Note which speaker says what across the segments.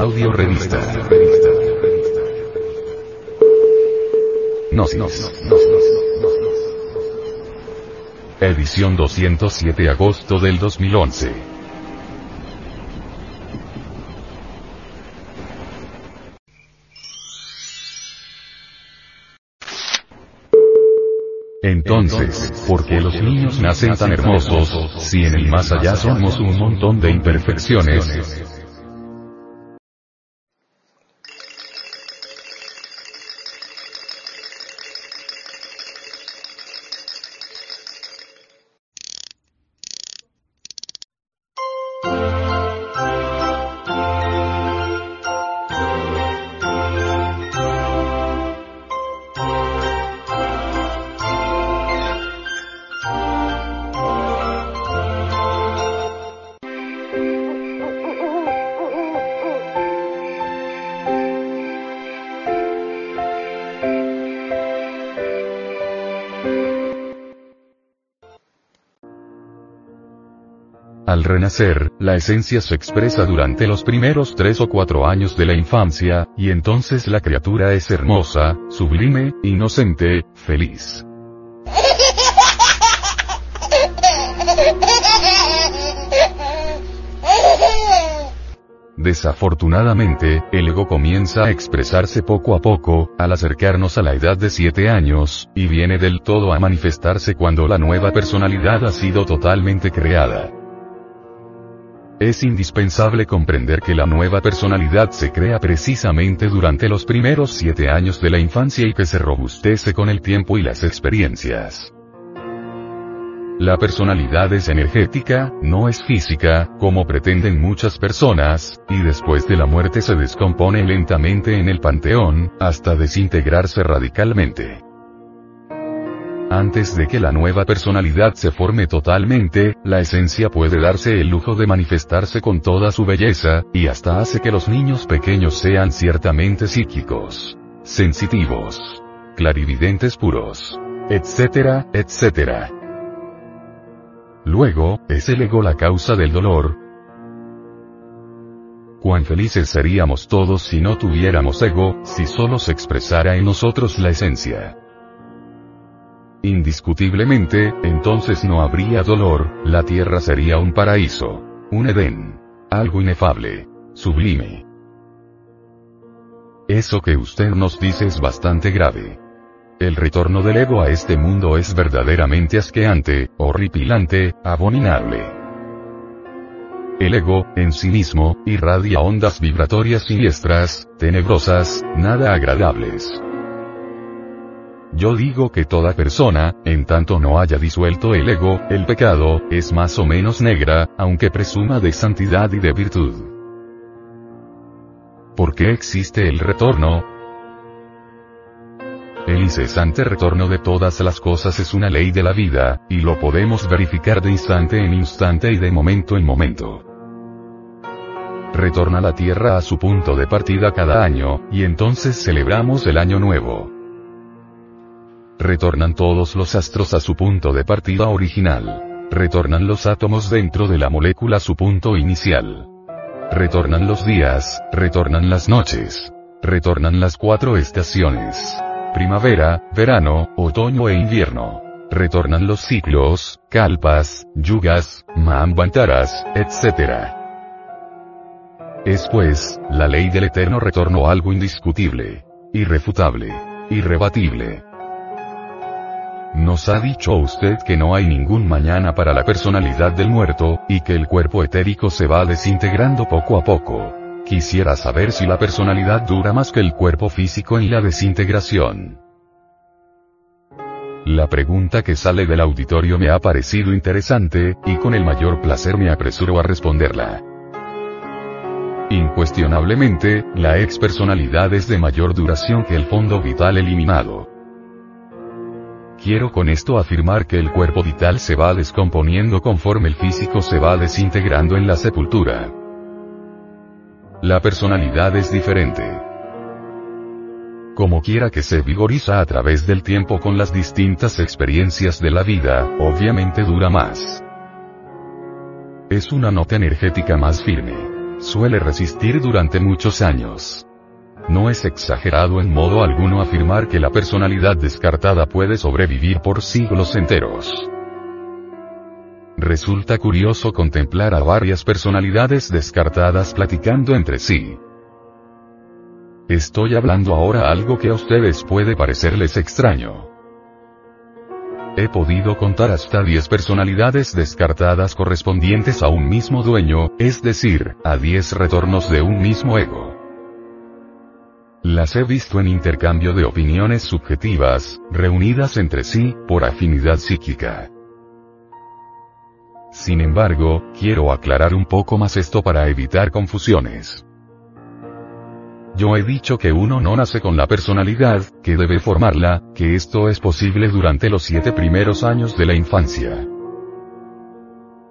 Speaker 1: Audio revista. Gnosis. Edición 207 agosto del 2011. Entonces, ¿por qué los niños nacen tan hermosos, si en el más allá somos un montón de imperfecciones? Al renacer, la esencia se expresa durante los primeros tres o cuatro años de la infancia, y entonces la criatura es hermosa, sublime, inocente, feliz. Desafortunadamente, el ego comienza a expresarse poco a poco, al acercarnos a la edad de 7 años, y viene del todo a manifestarse cuando la nueva personalidad ha sido totalmente creada. Es indispensable comprender que la nueva personalidad se crea precisamente durante los primeros siete años de la infancia y que se robustece con el tiempo y las experiencias. La personalidad es energética, no es física, como pretenden muchas personas, y después de la muerte se descompone lentamente en el panteón, hasta desintegrarse radicalmente. Antes de que la nueva personalidad se forme totalmente, la esencia puede darse el lujo de manifestarse con toda su belleza, y hasta hace que los niños pequeños sean ciertamente psíquicos, sensitivos, clarividentes puros, etcétera, etcétera. Luego, ¿es el ego la causa del dolor? Cuán felices seríamos todos si no tuviéramos ego, si solo se expresara en nosotros la esencia. Indiscutiblemente, entonces no habría dolor, la tierra sería un paraíso. Un Edén. Algo inefable. Sublime. Eso que usted nos dice es bastante grave. El retorno del ego a este mundo es verdaderamente asqueante, horripilante, abominable. El ego, en sí mismo, irradia ondas vibratorias siniestras, tenebrosas, nada agradables. Yo digo que toda persona, en tanto no haya disuelto el ego, el pecado, es más o menos negra, aunque presuma de santidad y de virtud. ¿Por qué existe el retorno? El incesante retorno de todas las cosas es una ley de la vida, y lo podemos verificar de instante en instante y de momento en momento. Retorna la Tierra a su punto de partida cada año, y entonces celebramos el Año Nuevo retornan todos los astros a su punto de partida original. Retornan los átomos dentro de la molécula a su punto inicial. Retornan los días, retornan las noches. Retornan las cuatro estaciones. Primavera, verano, otoño e invierno. Retornan los ciclos, kalpas, yugas, mahambantaras, etc. Es pues, la ley del eterno retorno algo indiscutible, irrefutable, irrebatible. Nos ha dicho usted que no hay ningún mañana para la personalidad del muerto, y que el cuerpo etérico se va desintegrando poco a poco. Quisiera saber si la personalidad dura más que el cuerpo físico en la desintegración. La pregunta que sale del auditorio me ha parecido interesante, y con el mayor placer me apresuro a responderla. Incuestionablemente, la expersonalidad es de mayor duración que el fondo vital eliminado. Quiero con esto afirmar que el cuerpo vital se va descomponiendo conforme el físico se va desintegrando en la sepultura. La personalidad es diferente. Como quiera que se vigoriza a través del tiempo con las distintas experiencias de la vida, obviamente dura más. Es una nota energética más firme. suele resistir durante muchos años. No es exagerado en modo alguno afirmar que la personalidad descartada puede sobrevivir por siglos enteros. Resulta curioso contemplar a varias personalidades descartadas platicando entre sí. Estoy hablando ahora algo que a ustedes puede parecerles extraño. He podido contar hasta 10 personalidades descartadas correspondientes a un mismo dueño, es decir, a 10 retornos de un mismo ego. Las he visto en intercambio de opiniones subjetivas, reunidas entre sí, por afinidad psíquica. Sin embargo, quiero aclarar un poco más esto para evitar confusiones. Yo he dicho que uno no nace con la personalidad, que debe formarla, que esto es posible durante los siete primeros años de la infancia.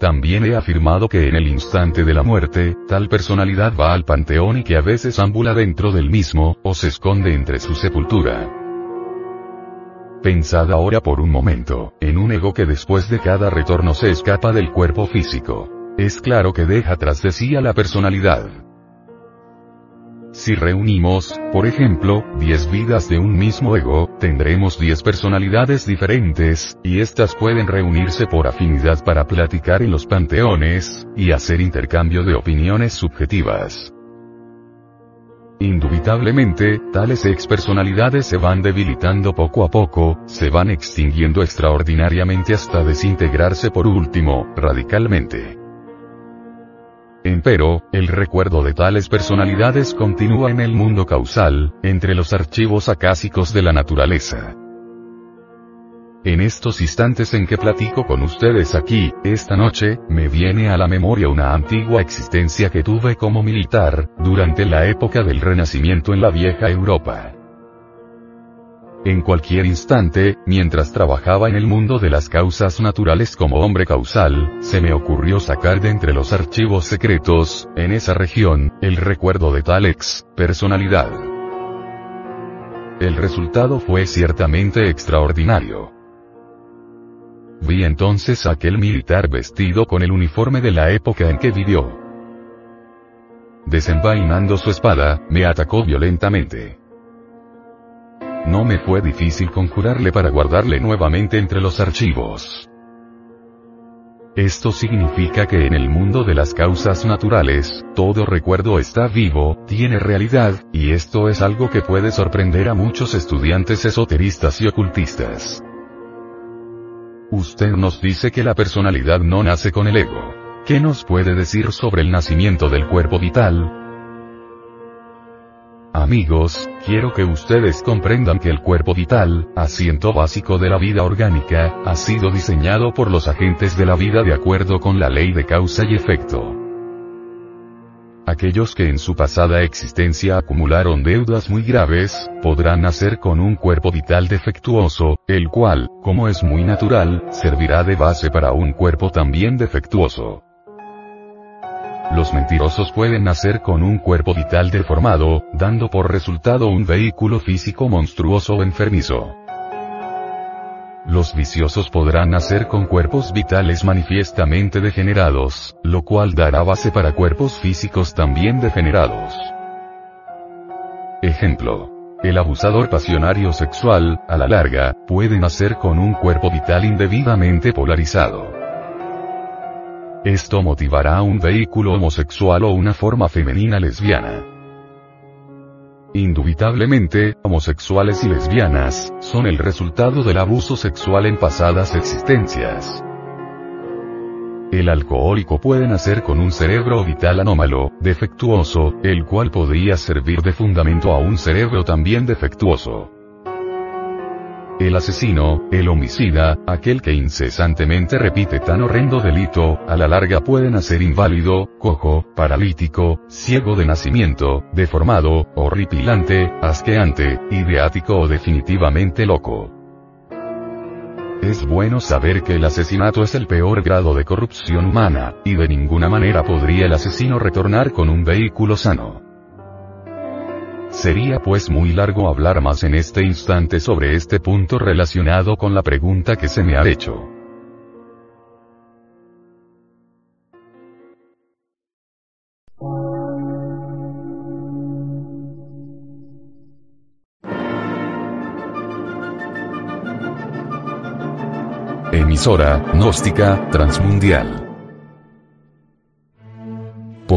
Speaker 1: También he afirmado que en el instante de la muerte, tal personalidad va al panteón y que a veces ambula dentro del mismo, o se esconde entre su sepultura. Pensad ahora por un momento, en un ego que después de cada retorno se escapa del cuerpo físico. Es claro que deja tras de sí a la personalidad. Si reunimos, por ejemplo, 10 vidas de un mismo ego, tendremos 10 personalidades diferentes, y éstas pueden reunirse por afinidad para platicar en los panteones, y hacer intercambio de opiniones subjetivas. Indubitablemente, tales expersonalidades se van debilitando poco a poco, se van extinguiendo extraordinariamente hasta desintegrarse por último, radicalmente. Empero, el recuerdo de tales personalidades continúa en el mundo causal, entre los archivos acásicos de la naturaleza. En estos instantes en que platico con ustedes aquí, esta noche, me viene a la memoria una antigua existencia que tuve como militar, durante la época del Renacimiento en la vieja Europa. En cualquier instante, mientras trabajaba en el mundo de las causas naturales como hombre causal, se me ocurrió sacar de entre los archivos secretos, en esa región, el recuerdo de tal ex personalidad. El resultado fue ciertamente extraordinario. Vi entonces a aquel militar vestido con el uniforme de la época en que vivió. Desenvainando su espada, me atacó violentamente. No me fue difícil conjurarle para guardarle nuevamente entre los archivos. Esto significa que en el mundo de las causas naturales, todo recuerdo está vivo, tiene realidad, y esto es algo que puede sorprender a muchos estudiantes esoteristas y ocultistas. Usted nos dice que la personalidad no nace con el ego. ¿Qué nos puede decir sobre el nacimiento del cuerpo vital? Amigos, quiero que ustedes comprendan que el cuerpo vital, asiento básico de la vida orgánica, ha sido diseñado por los agentes de la vida de acuerdo con la ley de causa y efecto. Aquellos que en su pasada existencia acumularon deudas muy graves, podrán nacer con un cuerpo vital defectuoso, el cual, como es muy natural, servirá de base para un cuerpo también defectuoso. Los mentirosos pueden nacer con un cuerpo vital deformado, dando por resultado un vehículo físico monstruoso o enfermizo. Los viciosos podrán nacer con cuerpos vitales manifiestamente degenerados, lo cual dará base para cuerpos físicos también degenerados. Ejemplo. El abusador pasionario sexual, a la larga, puede nacer con un cuerpo vital indebidamente polarizado. Esto motivará un vehículo homosexual o una forma femenina lesbiana. Indubitablemente, homosexuales y lesbianas, son el resultado del abuso sexual en pasadas existencias. El alcohólico puede nacer con un cerebro vital anómalo, defectuoso, el cual podría servir de fundamento a un cerebro también defectuoso. El asesino, el homicida, aquel que incesantemente repite tan horrendo delito, a la larga puede nacer inválido, cojo, paralítico, ciego de nacimiento, deformado, horripilante, asqueante, ideático o definitivamente loco. Es bueno saber que el asesinato es el peor grado de corrupción humana, y de ninguna manera podría el asesino retornar con un vehículo sano. Sería pues muy largo hablar más en este instante sobre este punto relacionado con la pregunta que se me ha hecho. Emisora, gnóstica, transmundial.